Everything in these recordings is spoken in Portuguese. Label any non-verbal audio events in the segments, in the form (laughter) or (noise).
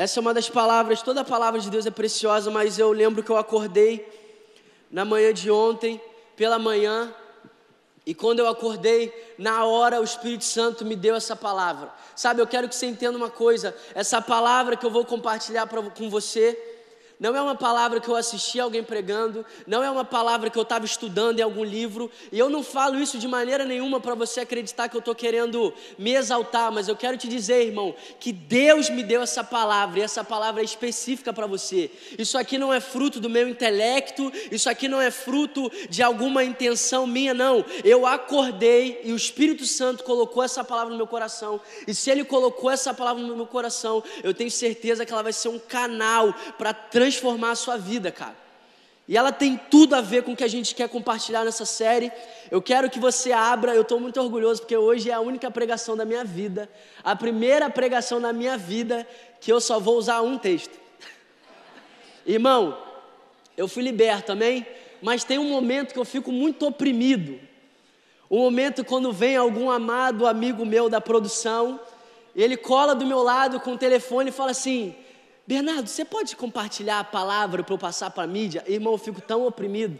Essa é uma das palavras, toda a palavra de Deus é preciosa, mas eu lembro que eu acordei na manhã de ontem, pela manhã, e quando eu acordei, na hora o Espírito Santo me deu essa palavra. Sabe, eu quero que você entenda uma coisa: essa palavra que eu vou compartilhar pra, com você não é uma palavra que eu assisti alguém pregando, não é uma palavra que eu estava estudando em algum livro, e eu não falo isso de maneira nenhuma para você acreditar que eu estou querendo me exaltar, mas eu quero te dizer, irmão, que Deus me deu essa palavra, e essa palavra é específica para você. Isso aqui não é fruto do meu intelecto, isso aqui não é fruto de alguma intenção minha, não. Eu acordei e o Espírito Santo colocou essa palavra no meu coração, e se Ele colocou essa palavra no meu coração, eu tenho certeza que ela vai ser um canal para transformar transformar a sua vida, cara. E ela tem tudo a ver com o que a gente quer compartilhar nessa série. Eu quero que você abra, eu estou muito orgulhoso, porque hoje é a única pregação da minha vida, a primeira pregação da minha vida que eu só vou usar um texto. (laughs) Irmão, eu fui liberto, amém? Mas tem um momento que eu fico muito oprimido. Um momento quando vem algum amado amigo meu da produção, ele cola do meu lado com o telefone e fala assim: Bernardo, você pode compartilhar a palavra para eu passar para a mídia? Irmão, eu fico tão oprimido.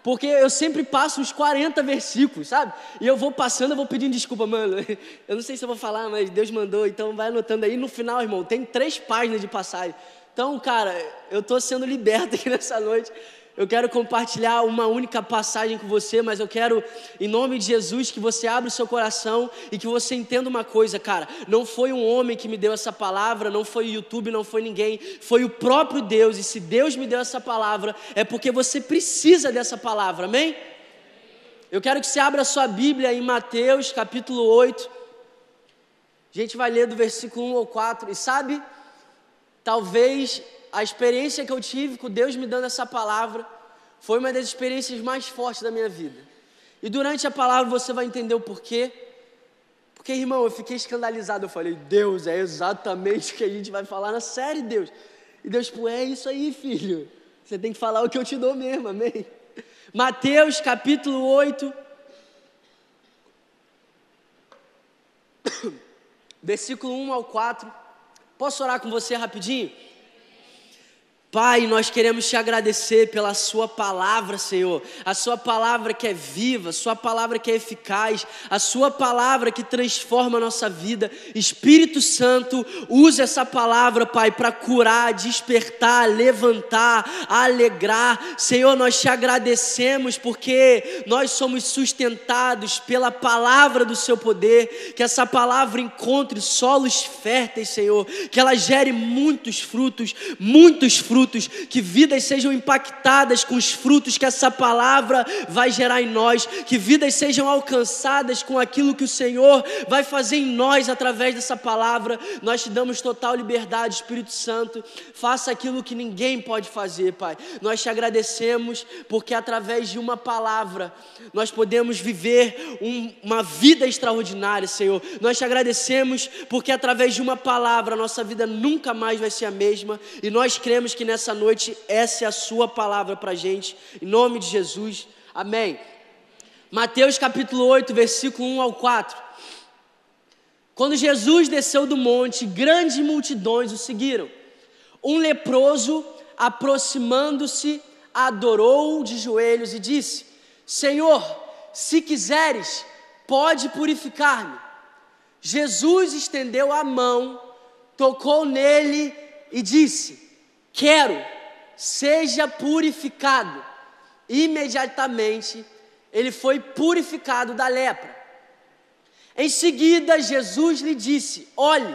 Porque eu sempre passo uns 40 versículos, sabe? E eu vou passando, eu vou pedindo desculpa, mano. (laughs) Eu não sei se eu vou falar, mas Deus mandou, então vai anotando aí. No final, irmão, tem três páginas de passagem. Então, cara, eu estou sendo liberto (laughs) aqui nessa noite. Eu quero compartilhar uma única passagem com você, mas eu quero, em nome de Jesus, que você abra o seu coração e que você entenda uma coisa, cara. Não foi um homem que me deu essa palavra, não foi o YouTube, não foi ninguém, foi o próprio Deus. E se Deus me deu essa palavra, é porque você precisa dessa palavra, amém? Eu quero que você abra a sua Bíblia em Mateus capítulo 8. A gente vai ler do versículo 1 ao 4. E sabe, talvez a experiência que eu tive com Deus me dando essa palavra foi uma das experiências mais fortes da minha vida. E durante a palavra você vai entender o porquê. Porque, irmão, eu fiquei escandalizado. Eu falei, Deus, é exatamente o que a gente vai falar na série, Deus. E Deus, pô, é isso aí, filho. Você tem que falar o que eu te dou mesmo, amém? Mateus capítulo 8, (coughs) versículo 1 ao 4. Posso orar com você rapidinho? Pai, nós queremos te agradecer pela Sua palavra, Senhor. A Sua palavra que é viva, a Sua palavra que é eficaz, a Sua palavra que transforma a nossa vida. Espírito Santo, use essa palavra, Pai, para curar, despertar, levantar, alegrar. Senhor, nós te agradecemos porque nós somos sustentados pela palavra do Seu poder. Que essa palavra encontre solos férteis, Senhor. Que ela gere muitos frutos, muitos frutos frutos, que vidas sejam impactadas com os frutos que essa palavra vai gerar em nós, que vidas sejam alcançadas com aquilo que o Senhor vai fazer em nós através dessa palavra. Nós te damos total liberdade, Espírito Santo, faça aquilo que ninguém pode fazer, Pai. Nós te agradecemos porque através de uma palavra nós podemos viver um, uma vida extraordinária, Senhor. Nós te agradecemos porque através de uma palavra nossa vida nunca mais vai ser a mesma e nós cremos que nessa noite essa é a sua palavra para a gente, em nome de Jesus, amém. Mateus capítulo 8, versículo 1 ao 4. Quando Jesus desceu do monte, grandes multidões o seguiram. Um leproso, aproximando-se, adorou de joelhos e disse: Senhor, se quiseres, pode purificar-me. Jesus estendeu a mão, tocou nele e disse: Quero, seja purificado. Imediatamente ele foi purificado da lepra. Em seguida, Jesus lhe disse: Olhe,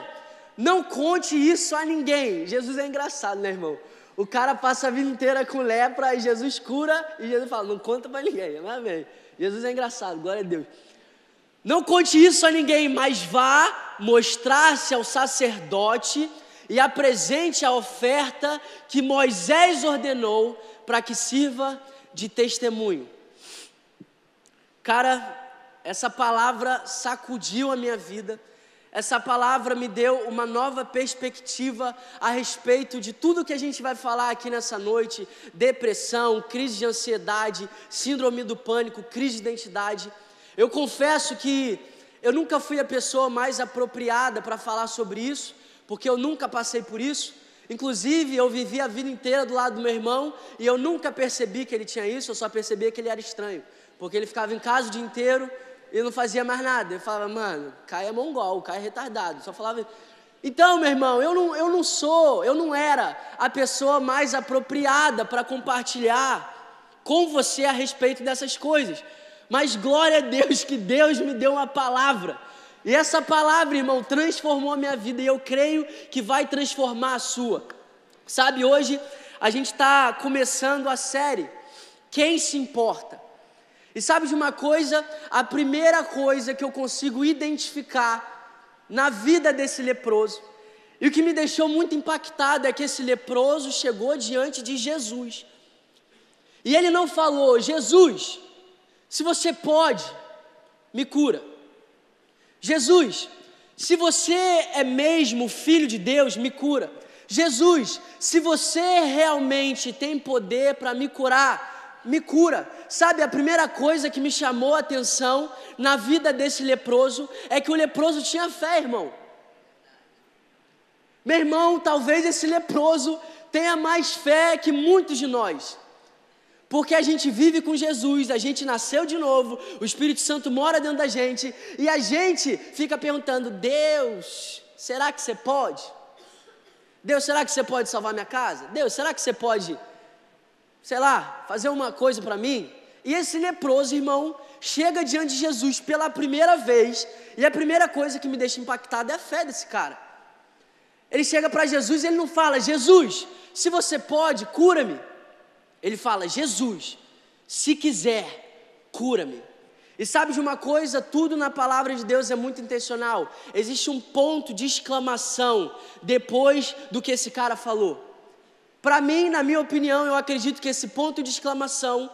não conte isso a ninguém. Jesus é engraçado, né, irmão? O cara passa a vida inteira com lepra e Jesus cura e Jesus fala: Não conta para ninguém. Amém. Jesus é engraçado, glória a Deus. Não conte isso a ninguém, mas vá mostrar-se ao sacerdote e apresente a oferta que Moisés ordenou para que sirva de testemunho. Cara, essa palavra sacudiu a minha vida. Essa palavra me deu uma nova perspectiva a respeito de tudo que a gente vai falar aqui nessa noite: depressão, crise de ansiedade, síndrome do pânico, crise de identidade. Eu confesso que eu nunca fui a pessoa mais apropriada para falar sobre isso, porque eu nunca passei por isso. Inclusive, eu vivi a vida inteira do lado do meu irmão e eu nunca percebi que ele tinha isso, eu só percebia que ele era estranho, porque ele ficava em casa o dia inteiro e não fazia mais nada. Eu falava, mano, Caio é mongol, Caio é retardado. Só falava. Então, meu irmão, eu não, eu não sou, eu não era a pessoa mais apropriada para compartilhar com você a respeito dessas coisas. Mas glória a Deus que Deus me deu uma palavra e essa palavra, irmão, transformou a minha vida e eu creio que vai transformar a sua. Sabe, hoje a gente está começando a série Quem se importa? E sabe de uma coisa? A primeira coisa que eu consigo identificar na vida desse leproso, e o que me deixou muito impactado é que esse leproso chegou diante de Jesus. E ele não falou: Jesus, se você pode, me cura. Jesus, se você é mesmo filho de Deus, me cura. Jesus, se você realmente tem poder para me curar, me cura. Sabe, a primeira coisa que me chamou a atenção na vida desse leproso é que o leproso tinha fé, irmão. Meu irmão, talvez esse leproso tenha mais fé que muitos de nós. Porque a gente vive com Jesus, a gente nasceu de novo, o Espírito Santo mora dentro da gente e a gente fica perguntando: Deus, será que você pode? Deus, será que você pode salvar minha casa? Deus, será que você pode, sei lá, fazer uma coisa para mim? E esse leproso, irmão, chega diante de Jesus pela primeira vez e a primeira coisa que me deixa impactado é a fé desse cara. Ele chega para Jesus e ele não fala: Jesus, se você pode, cura-me. Ele fala: Jesus, se quiser, cura-me. E sabe de uma coisa? Tudo na palavra de Deus é muito intencional. Existe um ponto de exclamação depois do que esse cara falou. Para mim, na minha opinião, eu acredito que esse ponto de exclamação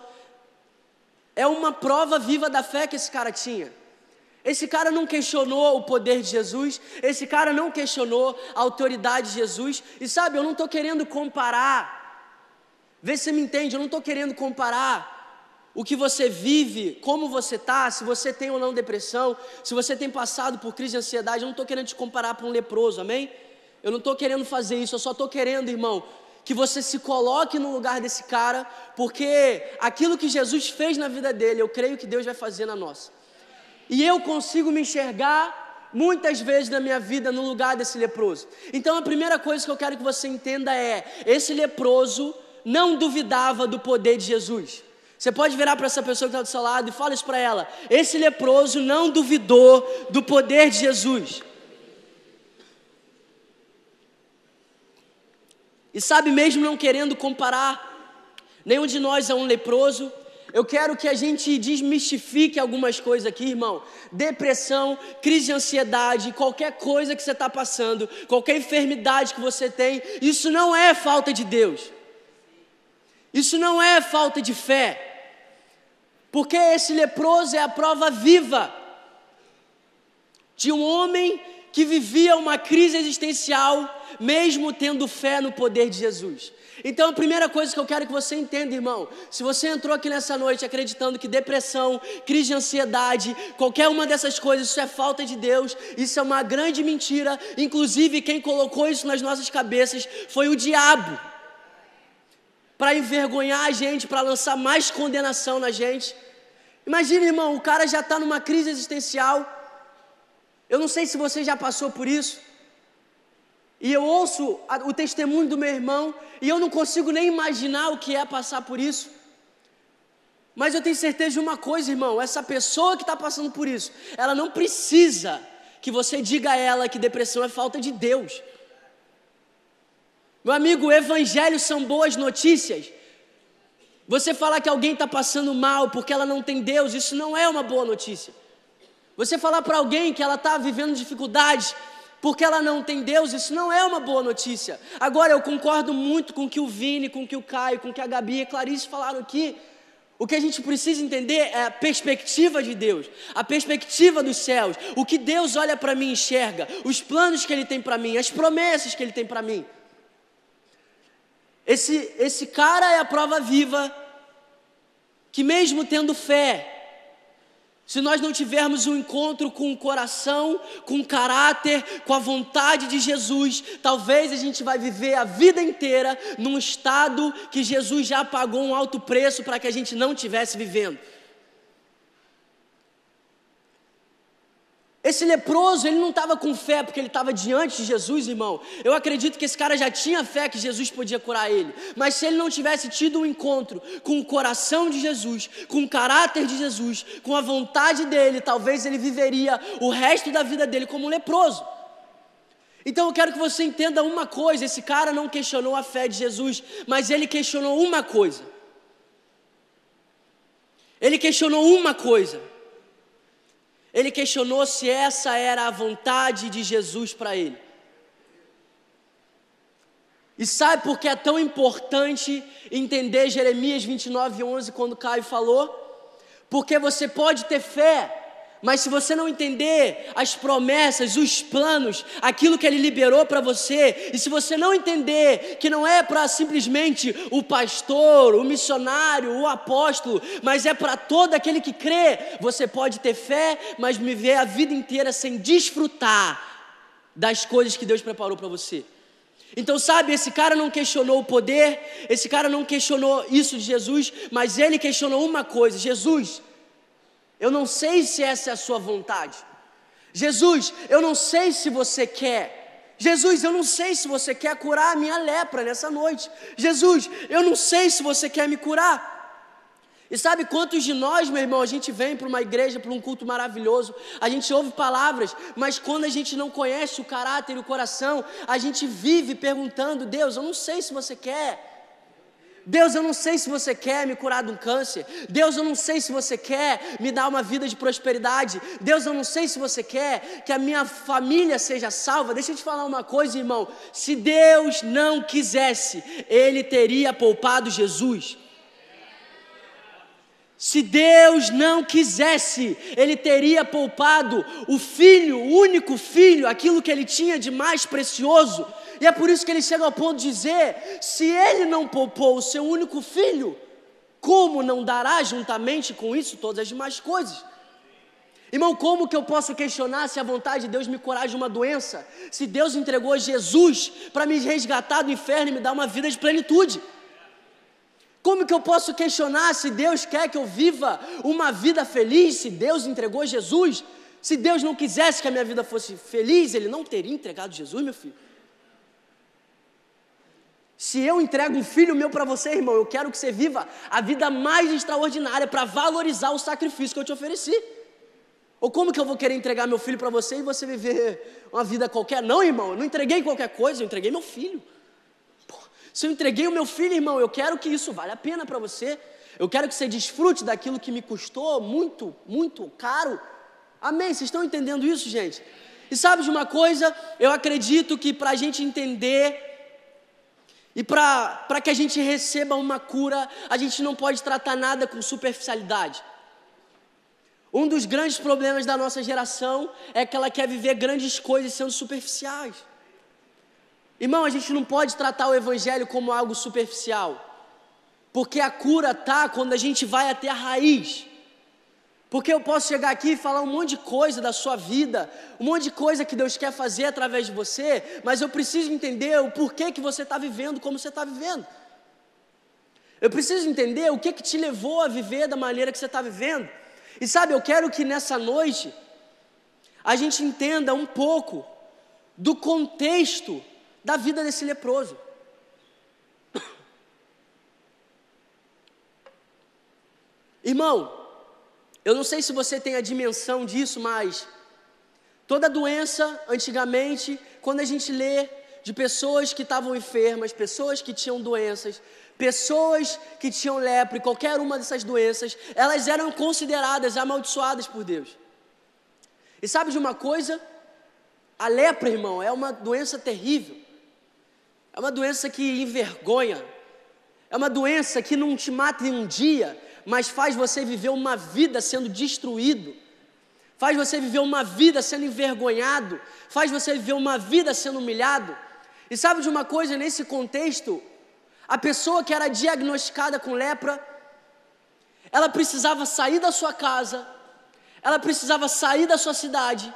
é uma prova viva da fé que esse cara tinha. Esse cara não questionou o poder de Jesus, esse cara não questionou a autoridade de Jesus. E sabe, eu não estou querendo comparar Vê se você me entende, eu não estou querendo comparar o que você vive, como você está, se você tem ou não depressão, se você tem passado por crise de ansiedade, eu não estou querendo te comparar para um leproso, amém? Eu não estou querendo fazer isso, eu só estou querendo, irmão, que você se coloque no lugar desse cara, porque aquilo que Jesus fez na vida dele, eu creio que Deus vai fazer na nossa. E eu consigo me enxergar muitas vezes na minha vida no lugar desse leproso. Então a primeira coisa que eu quero que você entenda é: esse leproso não duvidava do poder de Jesus. Você pode virar para essa pessoa que está do seu lado e fala isso para ela. Esse leproso não duvidou do poder de Jesus. E sabe, mesmo não querendo comparar nenhum de nós a um leproso, eu quero que a gente desmistifique algumas coisas aqui, irmão. Depressão, crise de ansiedade, qualquer coisa que você está passando, qualquer enfermidade que você tem, isso não é falta de Deus. Isso não é falta de fé, porque esse leproso é a prova viva de um homem que vivia uma crise existencial, mesmo tendo fé no poder de Jesus. Então, a primeira coisa que eu quero que você entenda, irmão, se você entrou aqui nessa noite acreditando que depressão, crise de ansiedade, qualquer uma dessas coisas, isso é falta de Deus, isso é uma grande mentira. Inclusive, quem colocou isso nas nossas cabeças foi o diabo para envergonhar a gente, para lançar mais condenação na gente. Imagina, irmão, o cara já está numa crise existencial. Eu não sei se você já passou por isso. E eu ouço o testemunho do meu irmão e eu não consigo nem imaginar o que é passar por isso. Mas eu tenho certeza de uma coisa, irmão: essa pessoa que está passando por isso, ela não precisa que você diga a ela que depressão é falta de Deus. Meu amigo, o evangelho são boas notícias. Você falar que alguém está passando mal porque ela não tem Deus, isso não é uma boa notícia. Você falar para alguém que ela está vivendo dificuldades porque ela não tem Deus, isso não é uma boa notícia. Agora, eu concordo muito com o que o Vini, com o que o Caio, com o que a Gabi e a Clarice falaram aqui. O que a gente precisa entender é a perspectiva de Deus, a perspectiva dos céus, o que Deus olha para mim e enxerga, os planos que Ele tem para mim, as promessas que Ele tem para mim. Esse, esse cara é a prova viva que, mesmo tendo fé, se nós não tivermos um encontro com o coração, com o caráter, com a vontade de Jesus, talvez a gente vai viver a vida inteira num estado que Jesus já pagou um alto preço para que a gente não tivesse vivendo. Esse leproso, ele não estava com fé porque ele estava diante de Jesus, irmão. Eu acredito que esse cara já tinha fé que Jesus podia curar ele. Mas se ele não tivesse tido um encontro com o coração de Jesus, com o caráter de Jesus, com a vontade dele, talvez ele viveria o resto da vida dele como um leproso. Então eu quero que você entenda uma coisa: esse cara não questionou a fé de Jesus, mas ele questionou uma coisa. Ele questionou uma coisa. Ele questionou se essa era a vontade de Jesus para ele. E sabe por que é tão importante entender Jeremias 29, 11, quando Caio falou? Porque você pode ter fé, mas se você não entender as promessas, os planos, aquilo que ele liberou para você, e se você não entender que não é para simplesmente o pastor, o missionário, o apóstolo, mas é para todo aquele que crê, você pode ter fé, mas viver a vida inteira sem desfrutar das coisas que Deus preparou para você. Então, sabe, esse cara não questionou o poder, esse cara não questionou isso de Jesus, mas ele questionou uma coisa: Jesus, eu não sei se essa é a sua vontade. Jesus, eu não sei se você quer. Jesus, eu não sei se você quer curar a minha lepra nessa noite. Jesus, eu não sei se você quer me curar. E sabe quantos de nós, meu irmão, a gente vem para uma igreja, para um culto maravilhoso, a gente ouve palavras, mas quando a gente não conhece o caráter e o coração, a gente vive perguntando: Deus, eu não sei se você quer. Deus, eu não sei se você quer me curar de um câncer. Deus, eu não sei se você quer me dar uma vida de prosperidade. Deus, eu não sei se você quer que a minha família seja salva. Deixa eu te falar uma coisa, irmão. Se Deus não quisesse, Ele teria poupado Jesus. Se Deus não quisesse, Ele teria poupado o filho, o único filho, aquilo que Ele tinha de mais precioso e é por isso que ele chega ao ponto de dizer: se ele não poupou o seu único filho, como não dará juntamente com isso todas as demais coisas? Irmão, como que eu posso questionar se a vontade de Deus me curar de uma doença? Se Deus entregou Jesus para me resgatar do inferno e me dar uma vida de plenitude? Como que eu posso questionar se Deus quer que eu viva uma vida feliz? Se Deus entregou Jesus? Se Deus não quisesse que a minha vida fosse feliz, Ele não teria entregado Jesus, meu filho. Se eu entrego um filho meu para você, irmão, eu quero que você viva a vida mais extraordinária para valorizar o sacrifício que eu te ofereci. Ou como que eu vou querer entregar meu filho para você e você viver uma vida qualquer? Não, irmão, eu não entreguei qualquer coisa, eu entreguei meu filho. Pô, se eu entreguei o meu filho, irmão, eu quero que isso vale a pena para você. Eu quero que você desfrute daquilo que me custou muito, muito caro. Amém? Vocês estão entendendo isso, gente? E sabe de uma coisa? Eu acredito que para a gente entender e para que a gente receba uma cura, a gente não pode tratar nada com superficialidade. Um dos grandes problemas da nossa geração é que ela quer viver grandes coisas sendo superficiais. Irmão, a gente não pode tratar o Evangelho como algo superficial, porque a cura está quando a gente vai até a raiz. Porque eu posso chegar aqui e falar um monte de coisa da sua vida, um monte de coisa que Deus quer fazer através de você, mas eu preciso entender o porquê que você está vivendo como você está vivendo. Eu preciso entender o que, que te levou a viver da maneira que você está vivendo. E sabe, eu quero que nessa noite a gente entenda um pouco do contexto da vida desse leproso. (coughs) Irmão, eu não sei se você tem a dimensão disso, mas toda doença, antigamente, quando a gente lê de pessoas que estavam enfermas, pessoas que tinham doenças, pessoas que tinham lepra qualquer uma dessas doenças, elas eram consideradas amaldiçoadas por Deus. E sabe de uma coisa? A lepra, irmão, é uma doença terrível. É uma doença que envergonha. É uma doença que não te mata em um dia, mas faz você viver uma vida sendo destruído, faz você viver uma vida sendo envergonhado, faz você viver uma vida sendo humilhado. E sabe de uma coisa nesse contexto? A pessoa que era diagnosticada com lepra, ela precisava sair da sua casa, ela precisava sair da sua cidade,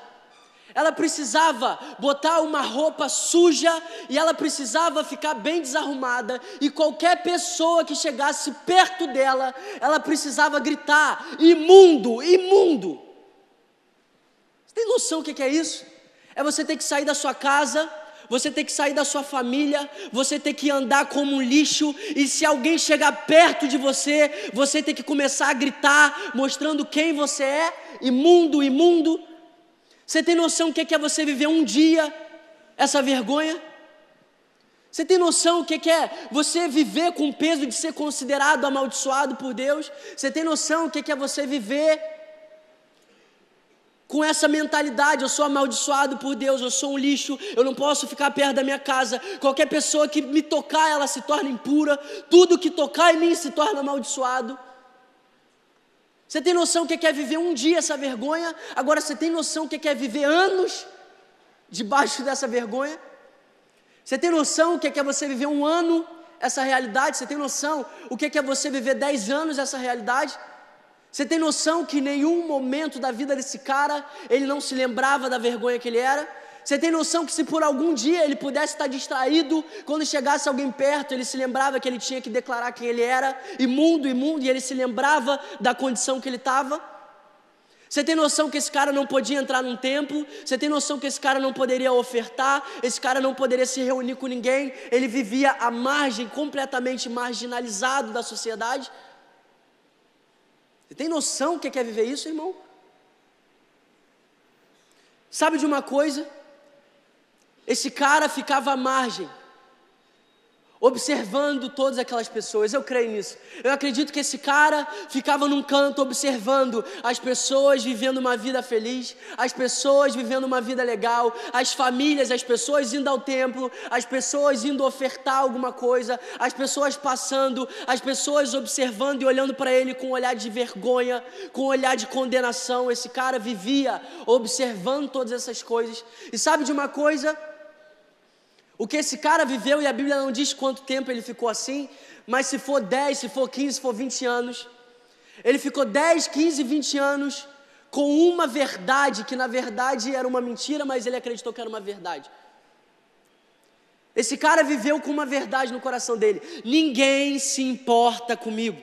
ela precisava botar uma roupa suja e ela precisava ficar bem desarrumada, e qualquer pessoa que chegasse perto dela, ela precisava gritar: imundo, imundo. Você tem noção do que é isso? É você ter que sair da sua casa você tem que sair da sua família, você tem que andar como um lixo, e se alguém chegar perto de você, você tem que começar a gritar, mostrando quem você é, imundo, imundo. Você tem noção do que é você viver um dia essa vergonha? Você tem noção o que é você viver com o peso de ser considerado amaldiçoado por Deus? Você tem noção o que é você viver com essa mentalidade, eu sou amaldiçoado por Deus, eu sou um lixo, eu não posso ficar perto da minha casa. Qualquer pessoa que me tocar, ela se torna impura. Tudo que tocar em mim se torna amaldiçoado. Você tem noção que é viver um dia essa vergonha? Agora você tem noção que é viver anos debaixo dessa vergonha? Você tem noção o que é você viver um ano essa realidade? Você tem noção o que é você viver dez anos essa realidade? Você tem noção que nenhum momento da vida desse cara ele não se lembrava da vergonha que ele era? Você tem noção que se por algum dia ele pudesse estar distraído, quando chegasse alguém perto, ele se lembrava que ele tinha que declarar quem ele era, imundo, imundo, e ele se lembrava da condição que ele estava? Você tem noção que esse cara não podia entrar num templo? Você tem noção que esse cara não poderia ofertar? Esse cara não poderia se reunir com ninguém? Ele vivia à margem, completamente marginalizado da sociedade? Você tem noção que é viver isso, irmão? Sabe de uma coisa? Esse cara ficava à margem observando todas aquelas pessoas. Eu creio nisso. Eu acredito que esse cara ficava num canto observando as pessoas vivendo uma vida feliz, as pessoas vivendo uma vida legal, as famílias, as pessoas indo ao templo, as pessoas indo ofertar alguma coisa, as pessoas passando, as pessoas observando e olhando para ele com um olhar de vergonha, com um olhar de condenação. Esse cara vivia observando todas essas coisas. E sabe de uma coisa? O que esse cara viveu, e a Bíblia não diz quanto tempo ele ficou assim, mas se for 10, se for 15, se for 20 anos, ele ficou 10, 15, 20 anos com uma verdade que na verdade era uma mentira, mas ele acreditou que era uma verdade. Esse cara viveu com uma verdade no coração dele: ninguém se importa comigo.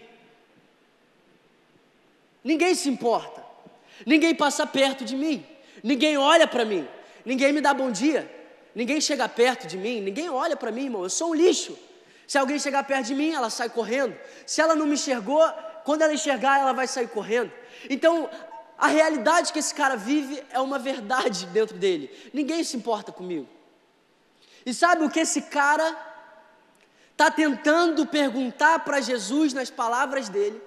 Ninguém se importa. Ninguém passa perto de mim. Ninguém olha para mim. Ninguém me dá bom dia. Ninguém chega perto de mim, ninguém olha para mim, irmão. Eu sou um lixo. Se alguém chegar perto de mim, ela sai correndo. Se ela não me enxergou, quando ela enxergar, ela vai sair correndo. Então, a realidade que esse cara vive é uma verdade dentro dele. Ninguém se importa comigo. E sabe o que esse cara está tentando perguntar para Jesus nas palavras dele?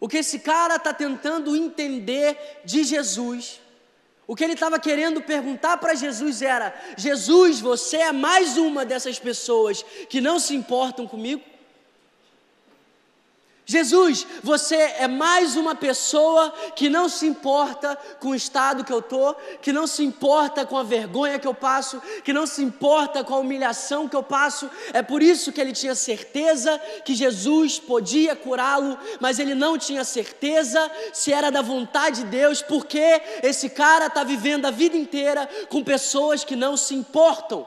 O que esse cara está tentando entender de Jesus? O que ele estava querendo perguntar para Jesus era: Jesus, você é mais uma dessas pessoas que não se importam comigo? Jesus, você é mais uma pessoa que não se importa com o estado que eu estou, que não se importa com a vergonha que eu passo, que não se importa com a humilhação que eu passo. É por isso que ele tinha certeza que Jesus podia curá-lo, mas ele não tinha certeza se era da vontade de Deus, porque esse cara está vivendo a vida inteira com pessoas que não se importam.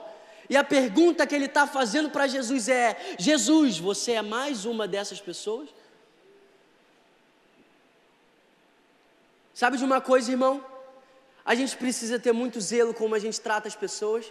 E a pergunta que ele está fazendo para Jesus é: Jesus, você é mais uma dessas pessoas? Sabe de uma coisa, irmão? A gente precisa ter muito zelo como a gente trata as pessoas.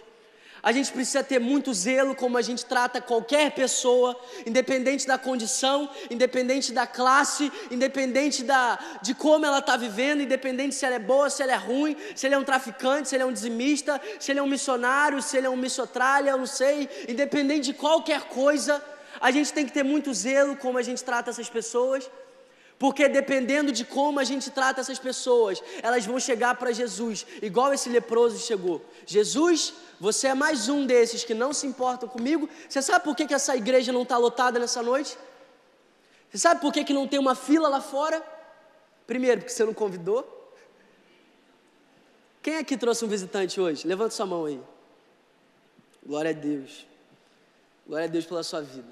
A gente precisa ter muito zelo como a gente trata qualquer pessoa, independente da condição, independente da classe, independente da, de como ela está vivendo, independente se ela é boa, se ela é ruim, se ele é um traficante, se ele é um dizimista, se ele é um missionário, se ele é um missiotralha, eu não sei, independente de qualquer coisa, a gente tem que ter muito zelo como a gente trata essas pessoas. Porque dependendo de como a gente trata essas pessoas, elas vão chegar para Jesus, igual esse leproso chegou. Jesus, você é mais um desses que não se importam comigo. Você sabe por que, que essa igreja não está lotada nessa noite? Você sabe por que, que não tem uma fila lá fora? Primeiro, porque você não convidou. Quem aqui trouxe um visitante hoje? Levanta sua mão aí. Glória a Deus. Glória a Deus pela sua vida.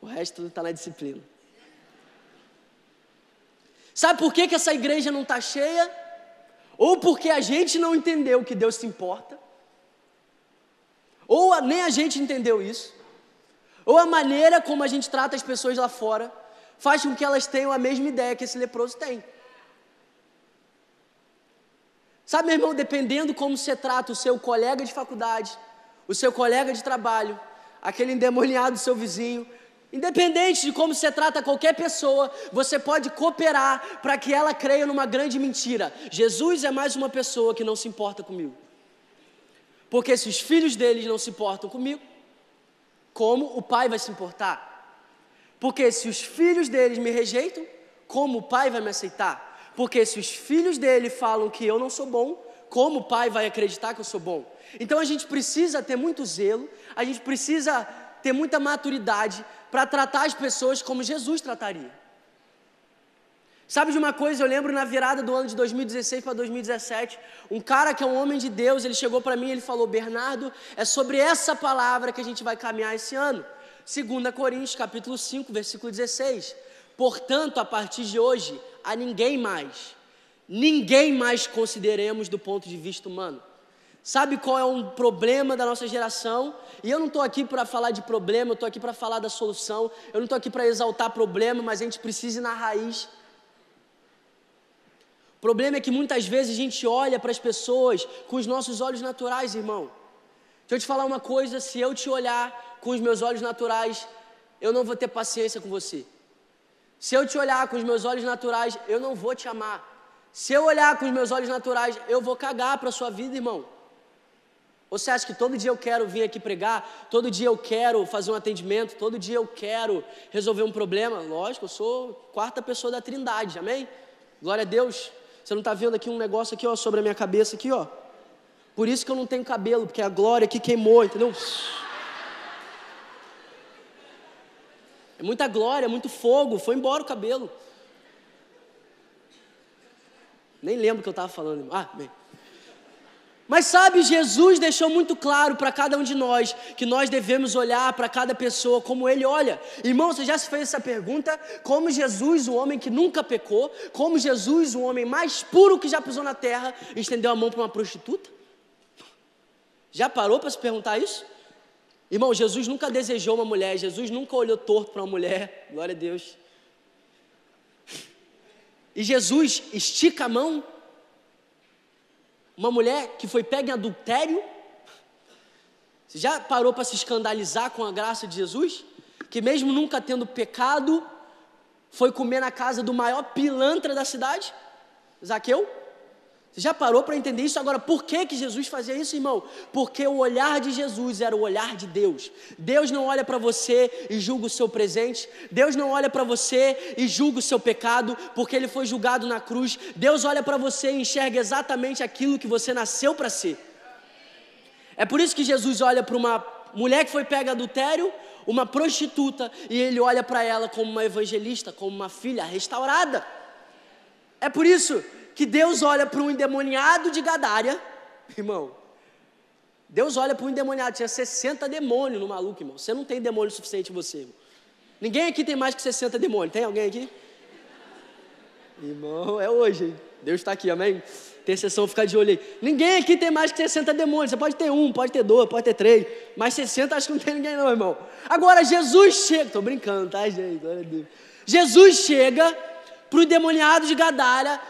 O resto está na disciplina. Sabe por que, que essa igreja não está cheia? Ou porque a gente não entendeu que Deus se importa, ou nem a gente entendeu isso, ou a maneira como a gente trata as pessoas lá fora faz com que elas tenham a mesma ideia que esse leproso tem. Sabe, meu irmão, dependendo como você trata o seu colega de faculdade, o seu colega de trabalho, aquele endemoniado seu vizinho, independente de como você trata qualquer pessoa, você pode cooperar para que ela creia numa grande mentira. Jesus é mais uma pessoa que não se importa comigo. Porque se os filhos deles não se importam comigo, como o pai vai se importar? Porque se os filhos deles me rejeitam, como o pai vai me aceitar? Porque se os filhos dele falam que eu não sou bom, como o pai vai acreditar que eu sou bom? Então a gente precisa ter muito zelo, a gente precisa ter muita maturidade para tratar as pessoas como Jesus trataria. Sabe de uma coisa, eu lembro na virada do ano de 2016 para 2017, um cara que é um homem de Deus, ele chegou para mim e ele falou: "Bernardo, é sobre essa palavra que a gente vai caminhar esse ano". 2 Coríntios, capítulo 5, versículo 16. Portanto, a partir de hoje, a ninguém mais, ninguém mais consideremos do ponto de vista humano. Sabe qual é um problema da nossa geração? E eu não estou aqui para falar de problema, eu estou aqui para falar da solução. Eu não estou aqui para exaltar problema, mas a gente precisa ir na raiz. O problema é que muitas vezes a gente olha para as pessoas com os nossos olhos naturais, irmão. Deixa eu te falar uma coisa: se eu te olhar com os meus olhos naturais, eu não vou ter paciência com você. Se eu te olhar com os meus olhos naturais, eu não vou te amar. Se eu olhar com os meus olhos naturais, eu vou cagar para a sua vida, irmão. Ou você acha que todo dia eu quero vir aqui pregar, todo dia eu quero fazer um atendimento, todo dia eu quero resolver um problema? Lógico, eu sou quarta pessoa da Trindade, amém? Glória a Deus. Você não está vendo aqui um negócio aqui, ó, sobre a minha cabeça aqui, ó. Por isso que eu não tenho cabelo, porque a glória aqui queimou, entendeu? É muita glória, muito fogo, foi embora o cabelo. Nem lembro o que eu estava falando. Ah, bem. Mas sabe, Jesus deixou muito claro para cada um de nós que nós devemos olhar para cada pessoa como Ele olha. Irmão, você já se fez essa pergunta? Como Jesus, o homem que nunca pecou, como Jesus, o homem mais puro que já pisou na terra, estendeu a mão para uma prostituta? Já parou para se perguntar isso? Irmão, Jesus nunca desejou uma mulher, Jesus nunca olhou torto para uma mulher, glória a Deus. E Jesus estica a mão, uma mulher que foi pega em adultério. Você já parou para se escandalizar com a graça de Jesus? Que mesmo nunca tendo pecado, foi comer na casa do maior pilantra da cidade, Zaqueu? Você já parou para entender isso? Agora, por que, que Jesus fazia isso, irmão? Porque o olhar de Jesus era o olhar de Deus. Deus não olha para você e julga o seu presente. Deus não olha para você e julga o seu pecado, porque ele foi julgado na cruz. Deus olha para você e enxerga exatamente aquilo que você nasceu para ser. É por isso que Jesus olha para uma mulher que foi pega adultério, uma prostituta, e ele olha para ela como uma evangelista, como uma filha restaurada. É por isso que Deus olha para um endemoniado de Gadária, irmão. Deus olha para um endemoniado, tinha 60 demônios no maluco, irmão. Você não tem demônio suficiente em você, irmão. Ninguém aqui tem mais que 60 demônios. Tem alguém aqui? Irmão, é hoje, hein? Deus está aqui, amém? Intercessão, fica de olho aí. Ninguém aqui tem mais que 60 demônios. Você pode ter um, pode ter dois, pode ter três. Mas 60 acho que não tem ninguém, não, irmão. Agora, Jesus chega. Estou brincando, tá, gente? Glória a Deus. Jesus chega para o endemoniado de Gadara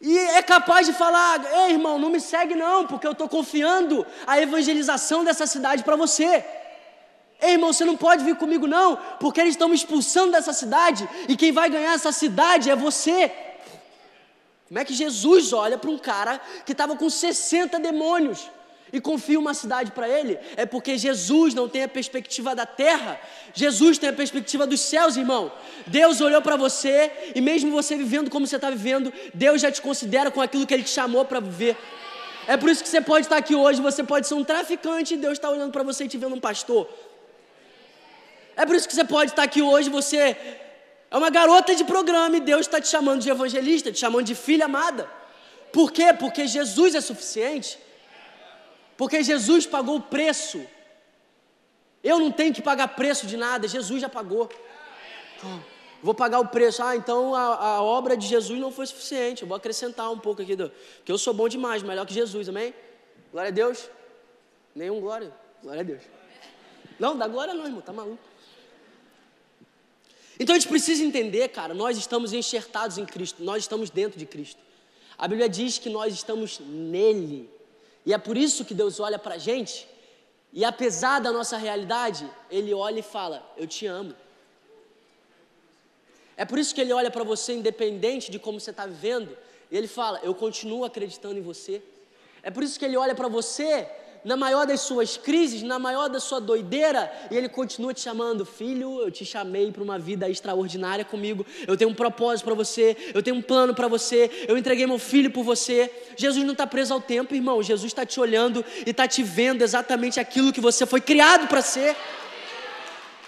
e é capaz de falar: ei irmão, não me segue não, porque eu estou confiando a evangelização dessa cidade para você. Ei irmão, você não pode vir comigo não, porque eles estão me expulsando dessa cidade e quem vai ganhar essa cidade é você. Como é que Jesus olha para um cara que estava com 60 demônios? E confia uma cidade para ele, é porque Jesus não tem a perspectiva da terra, Jesus tem a perspectiva dos céus, irmão. Deus olhou para você e, mesmo você vivendo como você está vivendo, Deus já te considera com aquilo que Ele te chamou para viver. É por isso que você pode estar aqui hoje, você pode ser um traficante e Deus está olhando para você e te vendo um pastor. É por isso que você pode estar aqui hoje, você é uma garota de programa e Deus está te chamando de evangelista, te chamando de filha amada. Por quê? Porque Jesus é suficiente. Porque Jesus pagou o preço. Eu não tenho que pagar preço de nada, Jesus já pagou. vou pagar o preço. Ah, então a, a, obra de Jesus não foi suficiente. Eu vou acrescentar um pouco aqui, do, que eu sou bom demais, melhor que Jesus, amém? Glória a Deus. Nenhum glória. Glória a Deus. Não, dá glória não, irmão, tá maluco. Então a gente precisa entender, cara, nós estamos enxertados em Cristo, nós estamos dentro de Cristo. A Bíblia diz que nós estamos nele. E é por isso que Deus olha para a gente, e apesar da nossa realidade, Ele olha e fala: Eu te amo. É por isso que Ele olha para você, independente de como você está vivendo, e Ele fala: Eu continuo acreditando em você. É por isso que Ele olha para você na maior das suas crises, na maior da sua doideira, e Ele continua te chamando, filho, eu te chamei para uma vida extraordinária comigo, eu tenho um propósito para você, eu tenho um plano para você, eu entreguei meu filho por você. Jesus não está preso ao tempo, irmão, Jesus está te olhando e está te vendo exatamente aquilo que você foi criado para ser.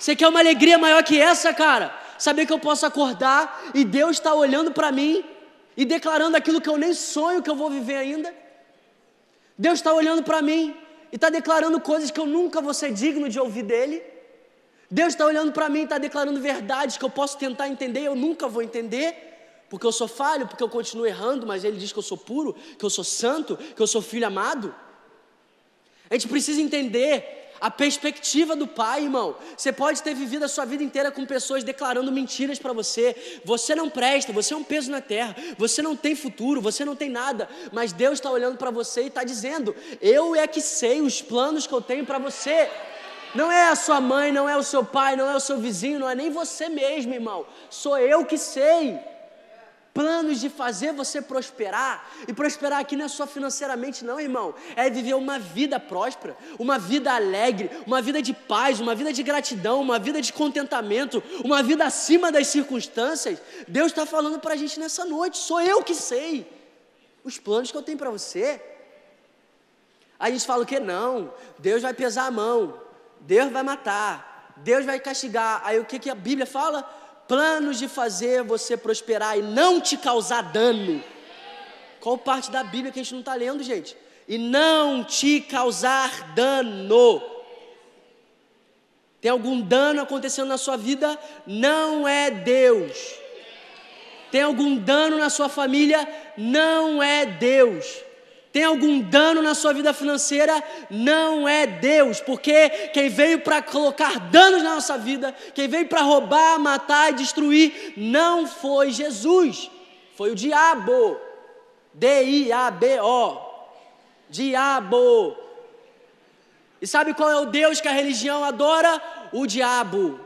Você quer uma alegria maior que essa, cara? Saber que eu posso acordar e Deus está olhando para mim e declarando aquilo que eu nem sonho que eu vou viver ainda. Deus está olhando para mim e está declarando coisas que eu nunca vou ser digno de ouvir dele. Deus está olhando para mim e está declarando verdades que eu posso tentar entender e eu nunca vou entender, porque eu sou falho, porque eu continuo errando, mas Ele diz que eu sou puro, que eu sou santo, que eu sou filho amado. A gente precisa entender a perspectiva do pai, irmão. Você pode ter vivido a sua vida inteira com pessoas declarando mentiras para você. Você não presta, você é um peso na terra, você não tem futuro, você não tem nada. Mas Deus está olhando para você e está dizendo: Eu é que sei os planos que eu tenho para você. Não é a sua mãe, não é o seu pai, não é o seu vizinho, não é nem você mesmo, irmão. Sou eu que sei planos de fazer você prosperar. E prosperar aqui não é só financeiramente, não, irmão. É viver uma vida próspera, uma vida alegre, uma vida de paz, uma vida de gratidão, uma vida de contentamento, uma vida acima das circunstâncias. Deus está falando para a gente nessa noite. Sou eu que sei os planos que eu tenho para você. Aí a gente fala o que? Não, Deus vai pesar a mão, Deus vai matar, Deus vai castigar. Aí o que, que a Bíblia fala? Planos de fazer você prosperar e não te causar dano. Qual parte da Bíblia que a gente não está lendo, gente? E não te causar dano. Tem algum dano acontecendo na sua vida? Não é Deus. Tem algum dano na sua família? Não é Deus tem algum dano na sua vida financeira, não é Deus, porque quem veio para colocar danos na nossa vida, quem veio para roubar, matar e destruir, não foi Jesus, foi o diabo. D-I-A-B-O. Diabo. E sabe qual é o Deus que a religião adora? O diabo.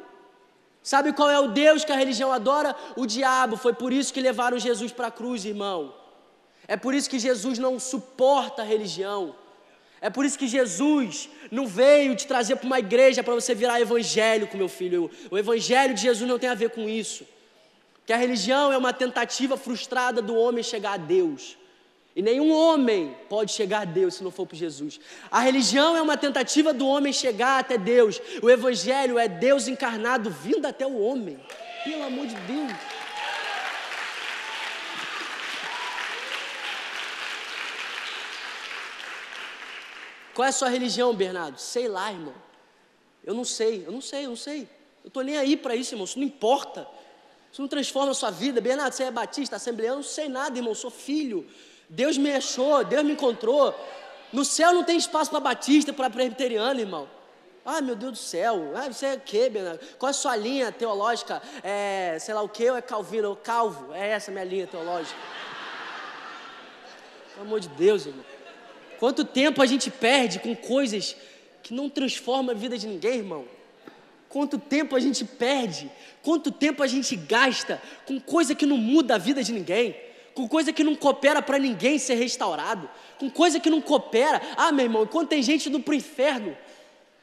Sabe qual é o Deus que a religião adora? O diabo. Foi por isso que levaram Jesus para a cruz, irmão. É por isso que Jesus não suporta a religião. É por isso que Jesus não veio te trazer para uma igreja para você virar evangélico, meu filho. O evangelho de Jesus não tem a ver com isso. Que a religião é uma tentativa frustrada do homem chegar a Deus. E nenhum homem pode chegar a Deus se não for por Jesus. A religião é uma tentativa do homem chegar até Deus. O evangelho é Deus encarnado vindo até o homem. Pelo amor de Deus. Qual é a sua religião, Bernardo? Sei lá, irmão. Eu não sei, eu não sei, eu não sei. Eu estou nem aí para isso, irmão. Isso não importa. Isso não transforma a sua vida. Bernardo, você é batista, assembleano? Não sei nada, irmão. Eu sou filho. Deus me achou, Deus me encontrou. No céu não tem espaço para batista, para presbiteriano, irmão. Ah, meu Deus do céu. Ah, você é o quê, Bernardo? Qual é a sua linha teológica? É, sei lá o quê? Ou é calvino? Calvo? É essa a minha linha teológica. Pelo amor de Deus, irmão. Quanto tempo a gente perde com coisas que não transformam a vida de ninguém, irmão? Quanto tempo a gente perde? Quanto tempo a gente gasta com coisa que não muda a vida de ninguém? Com coisa que não coopera para ninguém ser restaurado? Com coisa que não coopera? Ah, meu irmão, quando tem gente indo para o inferno,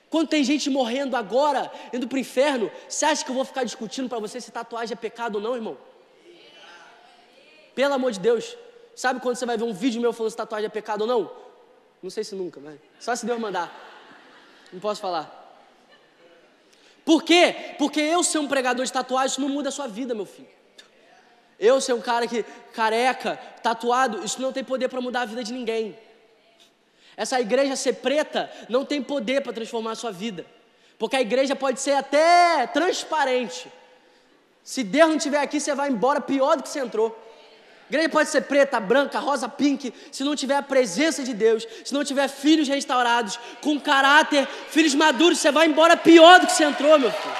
quando tem gente morrendo agora, indo para o inferno, você acha que eu vou ficar discutindo para você se tatuagem é pecado ou não, irmão? Pelo amor de Deus. Sabe quando você vai ver um vídeo meu falando se tatuagem é pecado ou não? Não sei se nunca, mas só se Deus mandar. Não posso falar. Por quê? Porque eu ser um pregador de tatuagem, isso não muda a sua vida, meu filho. Eu ser um cara que careca, tatuado, isso não tem poder para mudar a vida de ninguém. Essa igreja ser preta não tem poder para transformar a sua vida. Porque a igreja pode ser até transparente. Se Deus não estiver aqui, você vai embora pior do que você entrou. Igreja pode ser preta, branca, rosa, pink, se não tiver a presença de Deus, se não tiver filhos restaurados, com caráter, filhos maduros, você vai embora pior do que você entrou, meu filho.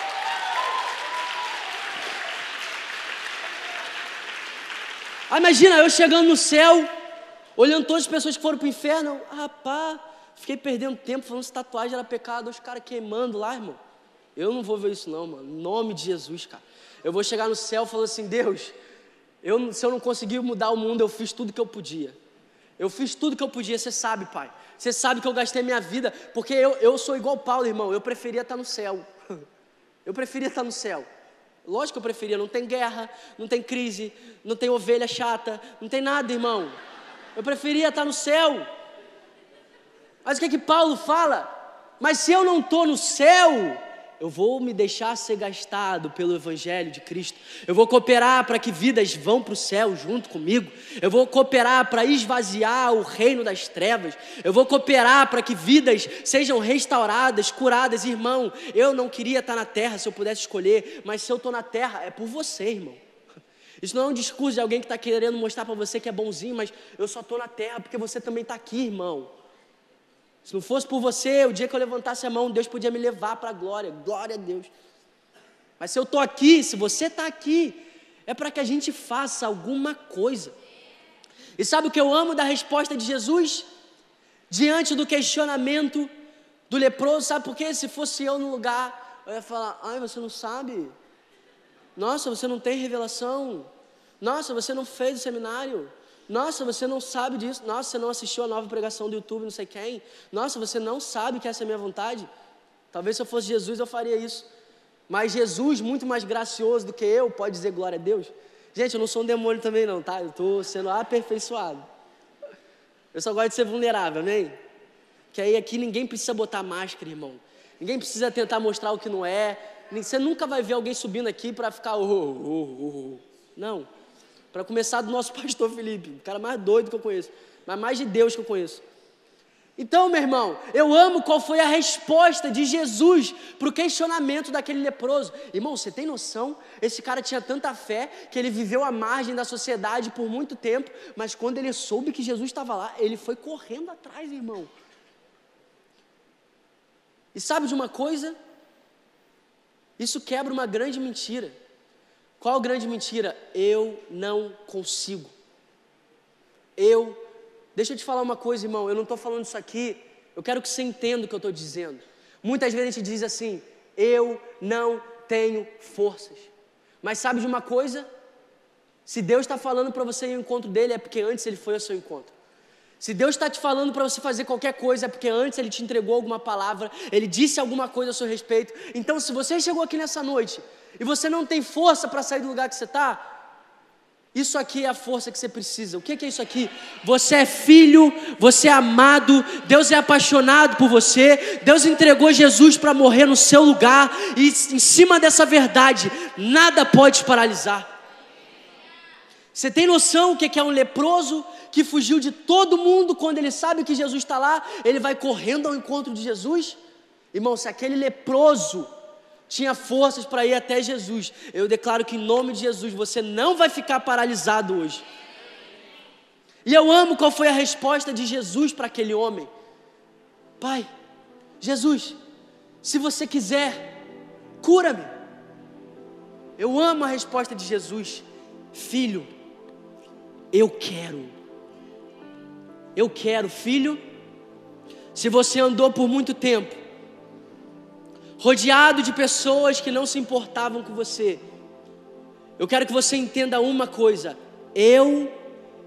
Ah, imagina eu chegando no céu, olhando todas as pessoas que foram para o inferno, ah, rapaz, fiquei perdendo tempo falando se tatuagem era pecado, os caras queimando lá, irmão. Eu não vou ver isso não, mano. Em nome de Jesus, cara. Eu vou chegar no céu falando assim, Deus, eu, se eu não conseguir mudar o mundo, eu fiz tudo que eu podia. Eu fiz tudo que eu podia, você sabe, pai. Você sabe que eu gastei minha vida, porque eu, eu sou igual Paulo, irmão. Eu preferia estar no céu. (laughs) Eu preferia estar no céu. Lógico que eu preferia, não tem guerra, não tem crise, não tem ovelha chata, não tem nada, irmão. Eu preferia estar no céu. Mas o que é que Paulo fala? Mas se eu não estou no céu, eu vou me deixar ser gastado pelo Evangelho de Cristo. Eu vou cooperar para que vidas vão para o céu junto comigo. Eu vou cooperar para esvaziar o reino das trevas. Eu vou cooperar para que vidas sejam restauradas, curadas. Irmão, eu não queria estar na terra se eu pudesse escolher, mas se eu estou na terra, é por você, irmão. Isso não é um discurso de alguém que está querendo mostrar para você que é bonzinho, mas eu só estou na terra porque você também está aqui, irmão. Se não fosse por você, o dia que eu levantasse a mão, Deus podia me levar para a glória. Glória a Deus. Mas se eu estou aqui, se você está aqui, é para que a gente faça alguma coisa. E sabe o que eu amo da resposta de Jesus? Diante do questionamento do leproso, sabe por quê? Se fosse eu no lugar, eu ia falar: ai, você não sabe? Nossa, você não tem revelação? Nossa, você não fez o seminário? Nossa, você não sabe disso. Nossa, você não assistiu a nova pregação do YouTube, não sei quem. Nossa, você não sabe que essa é a minha vontade. Talvez se eu fosse Jesus eu faria isso. Mas Jesus, muito mais gracioso do que eu, pode dizer glória a Deus. Gente, eu não sou um demônio também não, tá? Eu estou sendo aperfeiçoado. Eu só gosto de ser vulnerável, amém? Que aí aqui ninguém precisa botar máscara, irmão. Ninguém precisa tentar mostrar o que não é. Você nunca vai ver alguém subindo aqui para ficar oh, oh, oh, oh. Não. Para começar do nosso (laughs) pastor Felipe, o cara mais doido que eu conheço, mas mais de Deus que eu conheço. Então, meu irmão, eu amo qual foi a resposta de Jesus para o questionamento daquele leproso. Irmão, você tem noção? Esse cara tinha tanta fé que ele viveu à margem da sociedade por muito tempo, mas quando ele soube que Jesus estava lá, ele foi correndo atrás, irmão. E sabe de uma coisa? Isso quebra uma grande mentira. Qual a grande mentira? Eu não consigo. Eu. Deixa eu te falar uma coisa, irmão. Eu não estou falando isso aqui. Eu quero que você entenda o que eu estou dizendo. Muitas vezes a gente diz assim: Eu não tenho forças. Mas sabe de uma coisa? Se Deus está falando para você ir ao encontro dele, é porque antes ele foi ao seu encontro. Se Deus está te falando para você fazer qualquer coisa, é porque antes Ele te entregou alguma palavra, Ele disse alguma coisa a seu respeito. Então, se você chegou aqui nessa noite e você não tem força para sair do lugar que você está, isso aqui é a força que você precisa. O que é isso aqui? Você é filho, você é amado, Deus é apaixonado por você, Deus entregou Jesus para morrer no seu lugar, e em cima dessa verdade, nada pode te paralisar. Você tem noção o que é um leproso que fugiu de todo mundo quando ele sabe que Jesus está lá? Ele vai correndo ao encontro de Jesus? Irmão, se aquele leproso tinha forças para ir até Jesus. Eu declaro que em nome de Jesus você não vai ficar paralisado hoje. E eu amo qual foi a resposta de Jesus para aquele homem. Pai, Jesus, se você quiser, cura-me. Eu amo a resposta de Jesus. Filho, eu quero. Eu quero, filho. Se você andou por muito tempo rodeado de pessoas que não se importavam com você. Eu quero que você entenda uma coisa: eu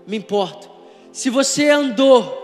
me importo. Se você andou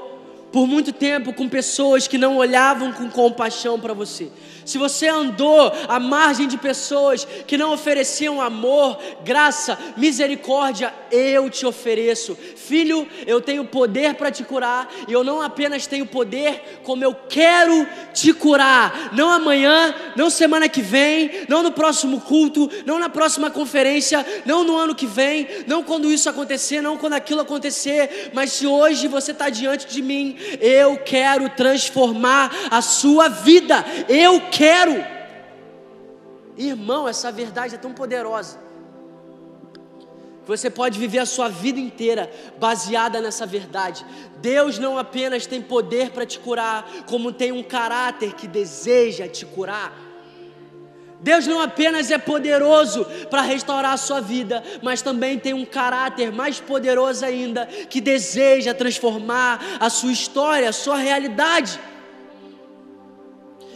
por muito tempo com pessoas que não olhavam com compaixão para você, se você andou à margem de pessoas que não ofereciam amor, graça, misericórdia, eu te ofereço. Filho, eu tenho poder para te curar, e eu não apenas tenho poder, como eu quero te curar. Não amanhã, não semana que vem, não no próximo culto, não na próxima conferência, não no ano que vem, não quando isso acontecer, não quando aquilo acontecer, mas se hoje você está diante de mim, eu quero transformar a sua vida. Eu quero quero. Irmão, essa verdade é tão poderosa Você pode viver a sua vida inteira baseada nessa verdade. Deus não apenas tem poder para te curar, como tem um caráter que deseja te curar. Deus não apenas é poderoso para restaurar a sua vida, mas também tem um caráter mais poderoso ainda que deseja transformar a sua história, a sua realidade.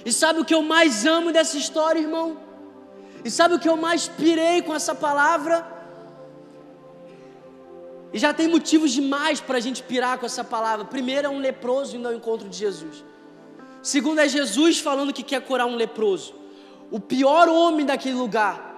E sabe o que eu mais amo dessa história, irmão? E sabe o que eu mais pirei com essa palavra? E já tem motivos demais para a gente pirar com essa palavra. Primeiro é um leproso indo ao encontro de Jesus. Segundo é Jesus falando que quer curar um leproso. O pior homem daquele lugar.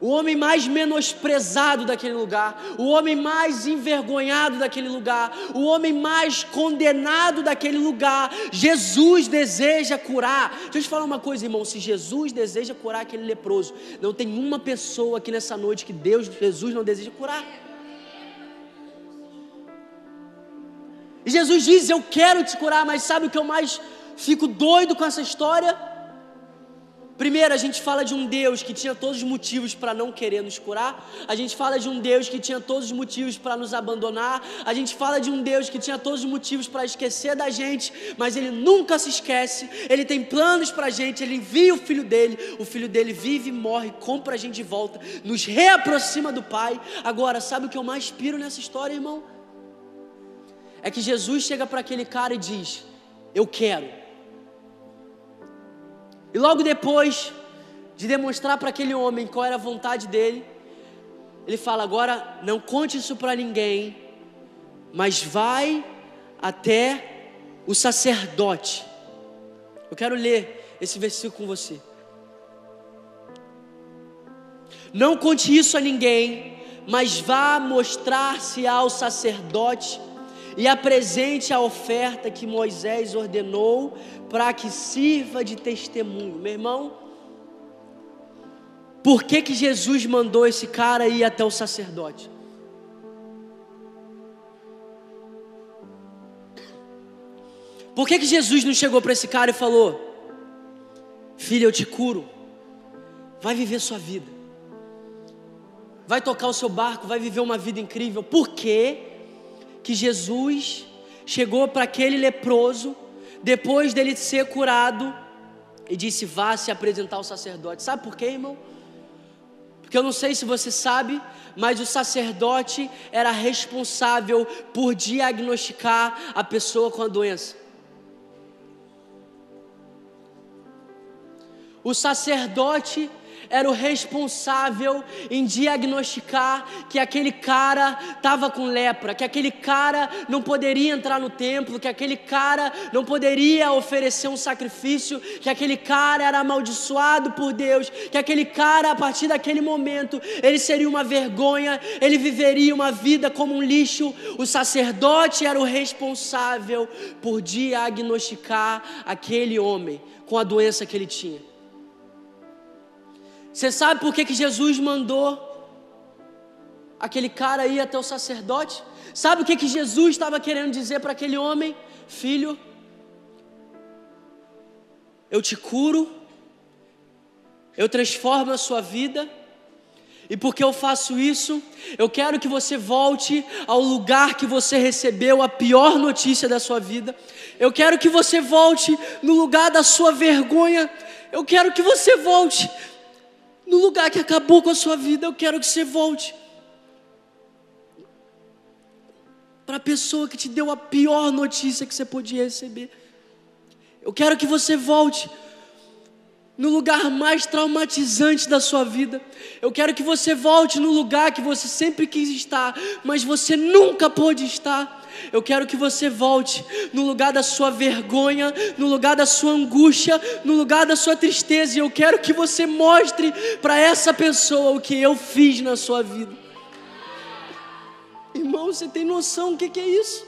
O homem mais menosprezado daquele lugar, o homem mais envergonhado daquele lugar, o homem mais condenado daquele lugar, Jesus deseja curar. Deixa eu te falar uma coisa, irmão: se Jesus deseja curar aquele leproso, não tem uma pessoa aqui nessa noite que Deus, Jesus, não deseja curar. E Jesus diz: Eu quero te curar, mas sabe o que eu mais fico doido com essa história? Primeiro, a gente fala de um Deus que tinha todos os motivos para não querer nos curar. A gente fala de um Deus que tinha todos os motivos para nos abandonar. A gente fala de um Deus que tinha todos os motivos para esquecer da gente, mas Ele nunca se esquece. Ele tem planos para a gente. Ele envia o Filho dele. O Filho dele vive, morre, compra a gente de volta, nos reaproxima do Pai. Agora, sabe o que eu mais piro nessa história, irmão? é que Jesus chega para aquele cara e diz: Eu quero. E logo depois de demonstrar para aquele homem qual era a vontade dele, ele fala: Agora não conte isso para ninguém, mas vai até o sacerdote. Eu quero ler esse versículo com você. Não conte isso a ninguém, mas vá mostrar-se ao sacerdote e apresente a oferta que Moisés ordenou para que sirva de testemunho. Meu irmão, por que, que Jesus mandou esse cara ir até o sacerdote? Por que, que Jesus não chegou para esse cara e falou: Filho, eu te curo, vai viver sua vida, vai tocar o seu barco, vai viver uma vida incrível? Por quê? que Jesus chegou para aquele leproso, depois dele ser curado, e disse: Vá se apresentar ao sacerdote. Sabe por quê, irmão? Porque eu não sei se você sabe, mas o sacerdote era responsável por diagnosticar a pessoa com a doença. O sacerdote era o responsável em diagnosticar que aquele cara estava com lepra, que aquele cara não poderia entrar no templo, que aquele cara não poderia oferecer um sacrifício, que aquele cara era amaldiçoado por Deus, que aquele cara, a partir daquele momento, ele seria uma vergonha, ele viveria uma vida como um lixo. O sacerdote era o responsável por diagnosticar aquele homem com a doença que ele tinha. Você sabe por que, que Jesus mandou aquele cara ir até o sacerdote? Sabe o que, que Jesus estava querendo dizer para aquele homem? Filho, eu te curo, eu transformo a sua vida, e porque eu faço isso, eu quero que você volte ao lugar que você recebeu a pior notícia da sua vida. Eu quero que você volte no lugar da sua vergonha. Eu quero que você volte no lugar que acabou com a sua vida, eu quero que você volte. Para a pessoa que te deu a pior notícia que você podia receber. Eu quero que você volte no lugar mais traumatizante da sua vida. Eu quero que você volte no lugar que você sempre quis estar, mas você nunca pôde estar. Eu quero que você volte no lugar da sua vergonha, no lugar da sua angústia, no lugar da sua tristeza. E eu quero que você mostre para essa pessoa o que eu fiz na sua vida. Irmão, você tem noção do que, que é isso?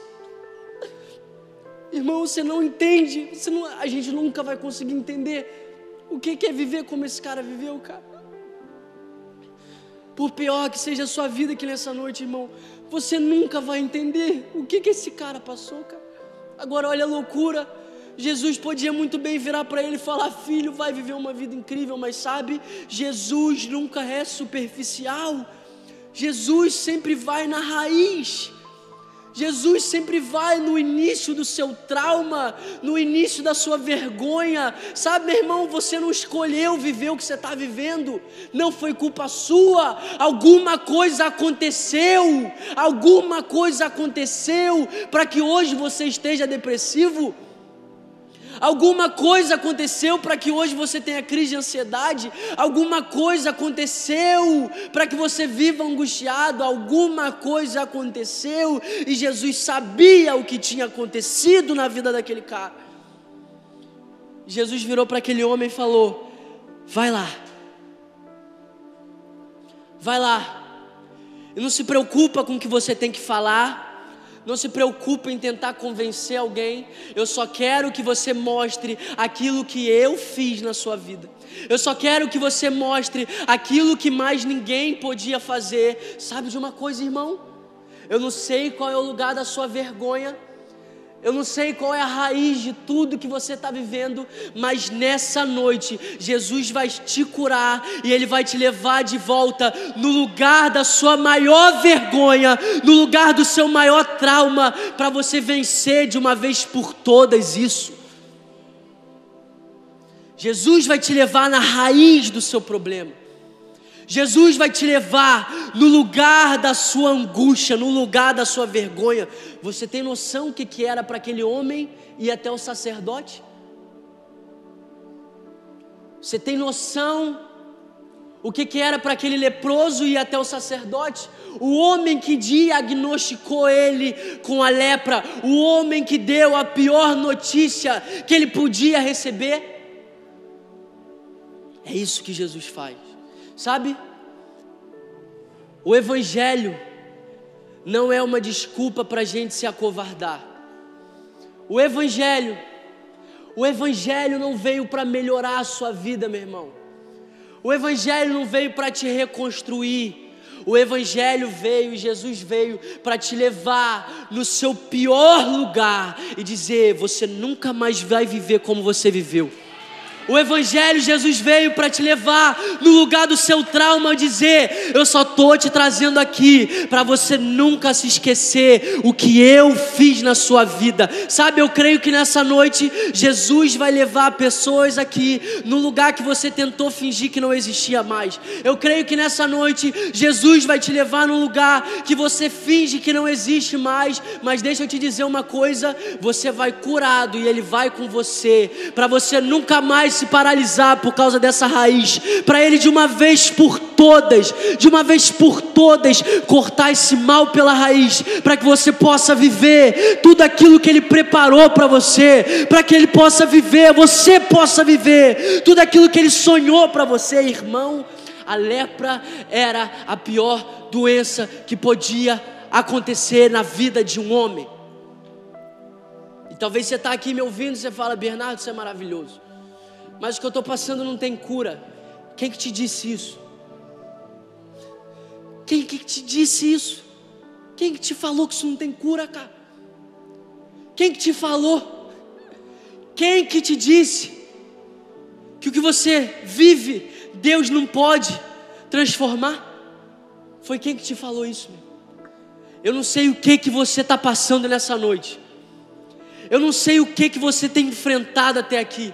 Irmão, você não entende. Você não, a gente nunca vai conseguir entender o que, que é viver como esse cara viveu, cara. Por pior que seja a sua vida aqui nessa noite, irmão, você nunca vai entender o que, que esse cara passou, cara. Agora, olha a loucura. Jesus podia muito bem virar para ele e falar: Filho, vai viver uma vida incrível, mas sabe, Jesus nunca é superficial. Jesus sempre vai na raiz. Jesus sempre vai no início do seu trauma, no início da sua vergonha. Sabe, meu irmão, você não escolheu viver o que você está vivendo, não foi culpa sua. Alguma coisa aconteceu, alguma coisa aconteceu para que hoje você esteja depressivo. Alguma coisa aconteceu para que hoje você tenha crise de ansiedade? Alguma coisa aconteceu para que você viva angustiado? Alguma coisa aconteceu e Jesus sabia o que tinha acontecido na vida daquele cara. Jesus virou para aquele homem e falou: Vai lá, vai lá, e não se preocupa com o que você tem que falar não se preocupe em tentar convencer alguém. Eu só quero que você mostre aquilo que eu fiz na sua vida. Eu só quero que você mostre aquilo que mais ninguém podia fazer. Sabe de uma coisa, irmão? Eu não sei qual é o lugar da sua vergonha. Eu não sei qual é a raiz de tudo que você está vivendo, mas nessa noite Jesus vai te curar e Ele vai te levar de volta no lugar da sua maior vergonha, no lugar do seu maior trauma, para você vencer de uma vez por todas isso. Jesus vai te levar na raiz do seu problema. Jesus vai te levar no lugar da sua angústia, no lugar da sua vergonha. Você tem noção o que, que era para aquele homem ir até o sacerdote? Você tem noção o que, que era para aquele leproso ir até o sacerdote? O homem que diagnosticou ele com a lepra, o homem que deu a pior notícia que ele podia receber. É isso que Jesus faz. Sabe? O Evangelho não é uma desculpa para a gente se acovardar. O Evangelho, o Evangelho não veio para melhorar a sua vida, meu irmão. O Evangelho não veio para te reconstruir. O Evangelho veio, Jesus veio para te levar no seu pior lugar e dizer: você nunca mais vai viver como você viveu. O Evangelho, Jesus veio para te levar no lugar do seu trauma, dizer: Eu só estou te trazendo aqui para você nunca se esquecer o que eu fiz na sua vida. Sabe, eu creio que nessa noite Jesus vai levar pessoas aqui no lugar que você tentou fingir que não existia mais. Eu creio que nessa noite Jesus vai te levar no lugar que você finge que não existe mais. Mas deixa eu te dizer uma coisa: você vai curado e Ele vai com você, para você nunca mais se paralisar por causa dessa raiz, para Ele de uma vez por todas, de uma vez por todas, cortar esse mal pela raiz, para que você possa viver tudo aquilo que Ele preparou para você, para que Ele possa viver, você possa viver tudo aquilo que Ele sonhou para você, irmão. A lepra era a pior doença que podia acontecer na vida de um homem. E talvez você está aqui me ouvindo e você fala, Bernardo, isso é maravilhoso mas o que eu estou passando não tem cura. Quem que te disse isso? Quem que te disse isso? Quem que te falou que isso não tem cura, cara? Quem que te falou? Quem que te disse que o que você vive, Deus não pode transformar? Foi quem que te falou isso? Meu? Eu não sei o que que você está passando nessa noite. Eu não sei o que que você tem enfrentado até aqui.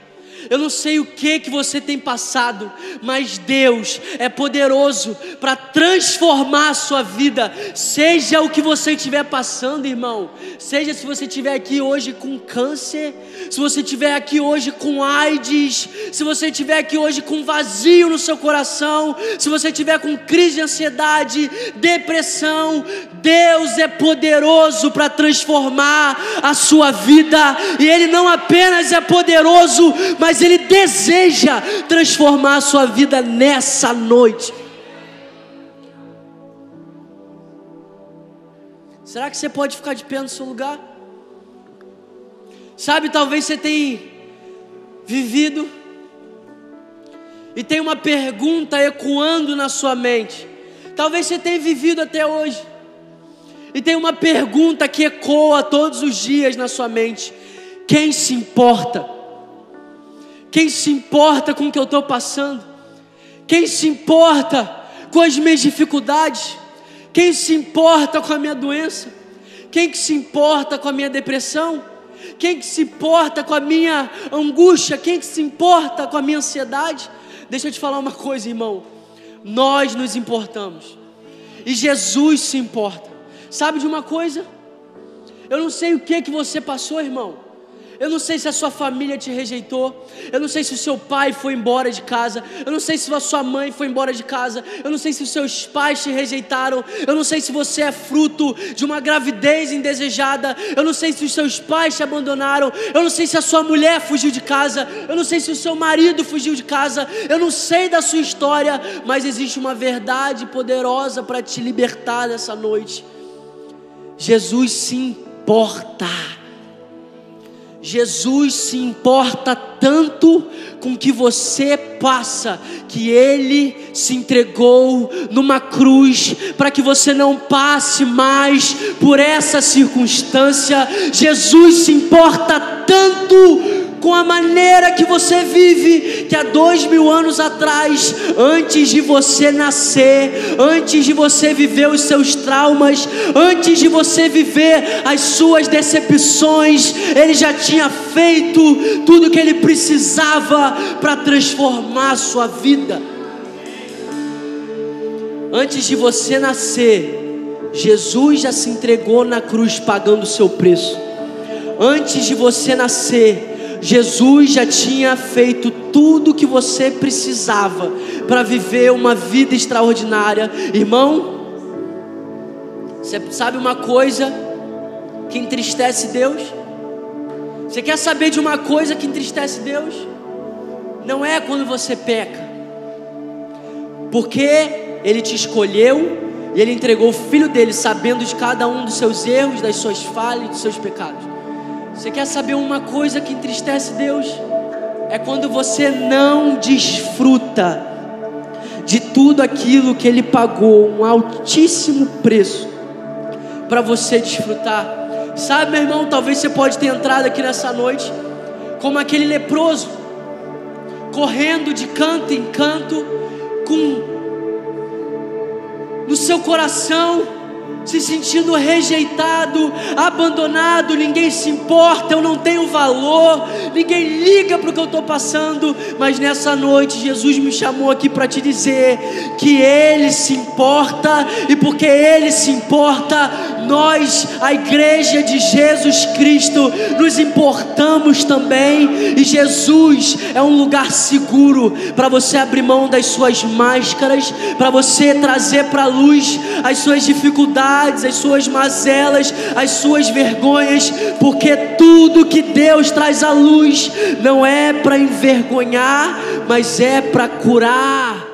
Eu não sei o que que você tem passado, mas Deus é poderoso para transformar a sua vida. Seja o que você estiver passando, irmão. Seja se você estiver aqui hoje com câncer, se você estiver aqui hoje com AIDS, se você estiver aqui hoje com vazio no seu coração, se você estiver com crise de ansiedade, depressão, Deus é poderoso para transformar a sua vida. E ele não apenas é poderoso, mas mas Ele deseja transformar a sua vida nessa noite. Será que você pode ficar de pé no seu lugar? Sabe, talvez você tenha vivido e tem uma pergunta ecoando na sua mente. Talvez você tenha vivido até hoje e tem uma pergunta que ecoa todos os dias na sua mente: quem se importa? Quem se importa com o que eu estou passando? Quem se importa com as minhas dificuldades? Quem se importa com a minha doença? Quem que se importa com a minha depressão? Quem que se importa com a minha angústia? Quem que se importa com a minha ansiedade? Deixa eu te falar uma coisa, irmão. Nós nos importamos. E Jesus se importa. Sabe de uma coisa? Eu não sei o que que você passou, irmão. Eu não sei se a sua família te rejeitou. Eu não sei se o seu pai foi embora de casa. Eu não sei se a sua mãe foi embora de casa. Eu não sei se os seus pais te rejeitaram. Eu não sei se você é fruto de uma gravidez indesejada. Eu não sei se os seus pais te abandonaram. Eu não sei se a sua mulher fugiu de casa. Eu não sei se o seu marido fugiu de casa. Eu não sei da sua história. Mas existe uma verdade poderosa para te libertar nessa noite. Jesus se importa Jesus se importa tanto com o que você passa, que Ele se entregou numa cruz para que você não passe mais por essa circunstância. Jesus se importa tanto com a maneira que você vive, que há dois mil anos atrás, antes de você nascer, antes de você viver os seus traumas, antes de você viver as suas decepções, Ele já tinha feito tudo o que Ele precisava para transformar a sua vida. Antes de você nascer, Jesus já se entregou na cruz pagando o seu preço. Antes de você nascer, Jesus já tinha feito tudo o que você precisava para viver uma vida extraordinária. Irmão, você sabe uma coisa que entristece Deus? Você quer saber de uma coisa que entristece Deus? Não é quando você peca, porque Ele te escolheu e Ele entregou o Filho dele, sabendo de cada um dos seus erros, das suas falhas, dos seus pecados. Você quer saber uma coisa que entristece Deus? É quando você não desfruta de tudo aquilo que Ele pagou um altíssimo preço para você desfrutar. Sabe, meu irmão, talvez você pode ter entrado aqui nessa noite como aquele leproso, correndo de canto em canto, com no seu coração se sentindo rejeitado, abandonado, ninguém se importa, eu não tenho valor, ninguém liga para o que eu estou passando, mas nessa noite Jesus me chamou aqui para te dizer que Ele se importa, e porque Ele se importa, nós, a igreja de Jesus Cristo, nos importamos também, e Jesus é um lugar seguro para você abrir mão das suas máscaras, para você trazer para a luz as suas dificuldades as suas mazelas, as suas vergonhas, porque tudo que Deus traz à luz não é para envergonhar, mas é para curar